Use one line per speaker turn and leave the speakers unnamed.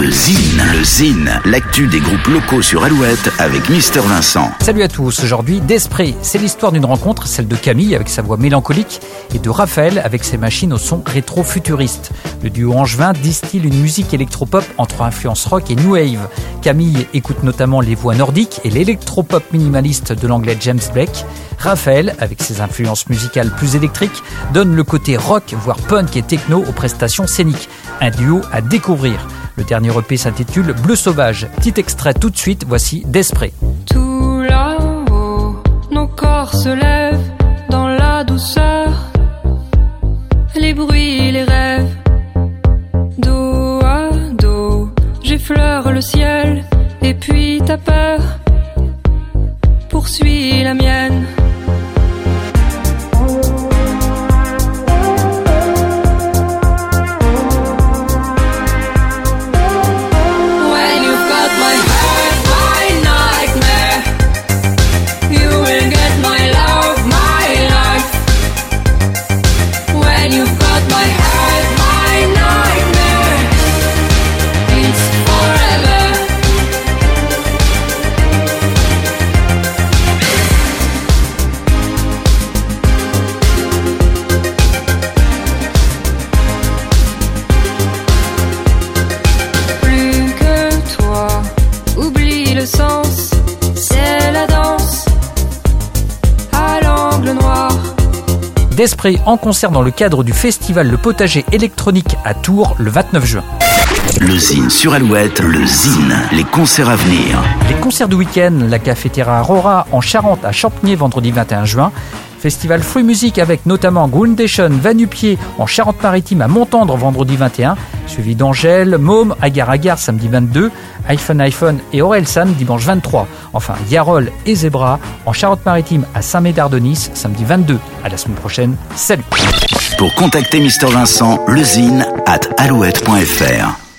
Le Zine, le l'actu des groupes locaux sur Alouette avec Mister Vincent.
Salut à tous, aujourd'hui Desprez, c'est l'histoire d'une rencontre, celle de Camille avec sa voix mélancolique et de Raphaël avec ses machines au son rétro-futuriste. Le duo angevin distille une musique électropop entre influence rock et new wave. Camille écoute notamment les voix nordiques et l'électropop minimaliste de l'anglais James Blake. Raphaël, avec ses influences musicales plus électriques, donne le côté rock, voire punk et techno aux prestations scéniques. Un duo à découvrir. Le dernier EP s'intitule Bleu Sauvage. Petit extrait tout de suite, voici Desprez.
Tout là-haut, nos corps se lèvent dans la douceur. Les bruits, les rêves, dos à dos, j'effleure le ciel et puis ta peur poursuit la mienne. Le sens, c'est la danse à l'angle noir.
Desprez en concert dans le cadre du festival Le Potager électronique à Tours le 29 juin.
Le Zine sur Alouette, le Zine, les concerts à venir.
Les concerts du week-end, la cafetière Aurora en Charente à Champigny vendredi 21 juin. Festival Free Music avec notamment Groundation, Vanupier en Charente-Maritime à Montendre vendredi 21, suivi d'Angèle, Môme, Agar Agar samedi 22, iPhone iPhone et Orelsan dimanche 23. Enfin, Yarol et Zebra en Charente-Maritime à Saint-Médard-de-Nice samedi 22. À la semaine prochaine. Salut
Pour contacter Mister Vincent, le Zine at alouette.fr.